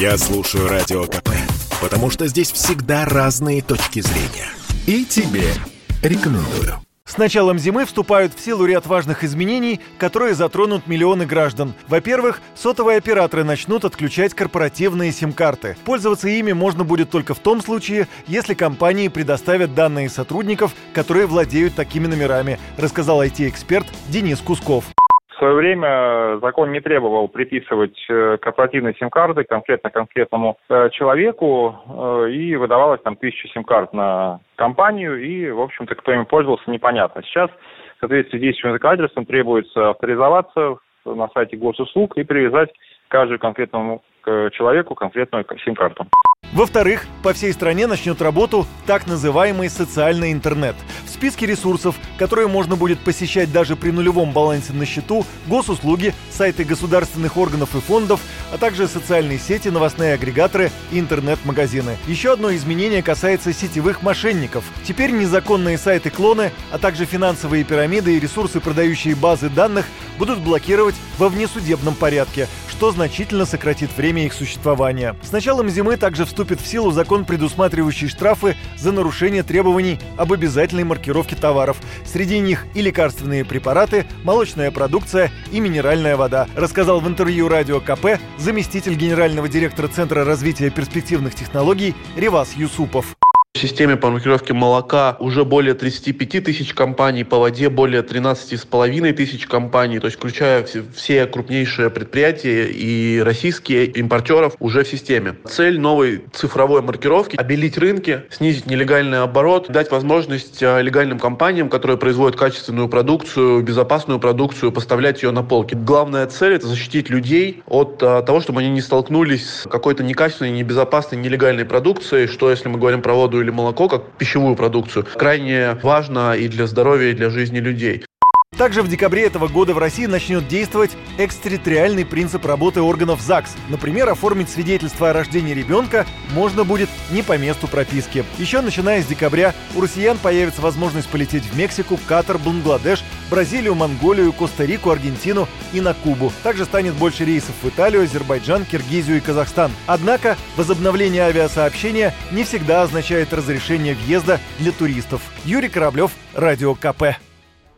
Я слушаю Радио КП, потому что здесь всегда разные точки зрения. И тебе рекомендую. С началом зимы вступают в силу ряд важных изменений, которые затронут миллионы граждан. Во-первых, сотовые операторы начнут отключать корпоративные сим-карты. Пользоваться ими можно будет только в том случае, если компании предоставят данные сотрудников, которые владеют такими номерами, рассказал IT-эксперт Денис Кусков. В свое время закон не требовал приписывать э, корпоративные сим-карты конкретно конкретному э, человеку, э, и выдавалось там тысяча сим-карт на компанию, и, в общем-то, кто ими пользовался, непонятно. Сейчас, в соответствии с действующим законодательством, требуется авторизоваться на сайте госуслуг и привязать каждому конкретному человеку конкретную сим-карту. Во-вторых, по всей стране начнет работу так называемый социальный интернет. В списке ресурсов, которые можно будет посещать даже при нулевом балансе на счету, госуслуги, сайты государственных органов и фондов, а также социальные сети, новостные агрегаторы и интернет-магазины. Еще одно изменение касается сетевых мошенников. Теперь незаконные сайты-клоны, а также финансовые пирамиды и ресурсы, продающие базы данных, будут блокировать во внесудебном порядке, что значительно сократит время их существования. С началом зимы также вступит в силу закон, предусматривающий штрафы за нарушение требований об обязательной маркировке товаров. Среди них и лекарственные препараты, молочная продукция и минеральная вода, рассказал в интервью радио КП заместитель генерального директора Центра развития перспективных технологий Ревас Юсупов. Системе по маркировке молока уже более 35 тысяч компаний, по воде более 13,5 тысяч компаний, то есть включая все крупнейшие предприятия и российские импортеров уже в системе. Цель новой цифровой маркировки – обелить рынки, снизить нелегальный оборот, дать возможность а, легальным компаниям, которые производят качественную продукцию, безопасную продукцию, поставлять ее на полки. Главная цель – это защитить людей от а, того, чтобы они не столкнулись с какой-то некачественной, небезопасной, нелегальной продукцией, что если мы говорим про воду или или молоко как пищевую продукцию крайне важно и для здоровья, и для жизни людей. Также в декабре этого года в России начнет действовать экстерриториальный принцип работы органов ЗАГС. Например, оформить свидетельство о рождении ребенка можно будет не по месту прописки. Еще начиная с декабря у россиян появится возможность полететь в Мексику, Катар, Бангладеш, Бразилию, Монголию, Коста-Рику, Аргентину и на Кубу. Также станет больше рейсов в Италию, Азербайджан, Киргизию и Казахстан. Однако возобновление авиасообщения не всегда означает разрешение въезда для туристов. Юрий Кораблев, Радио КП.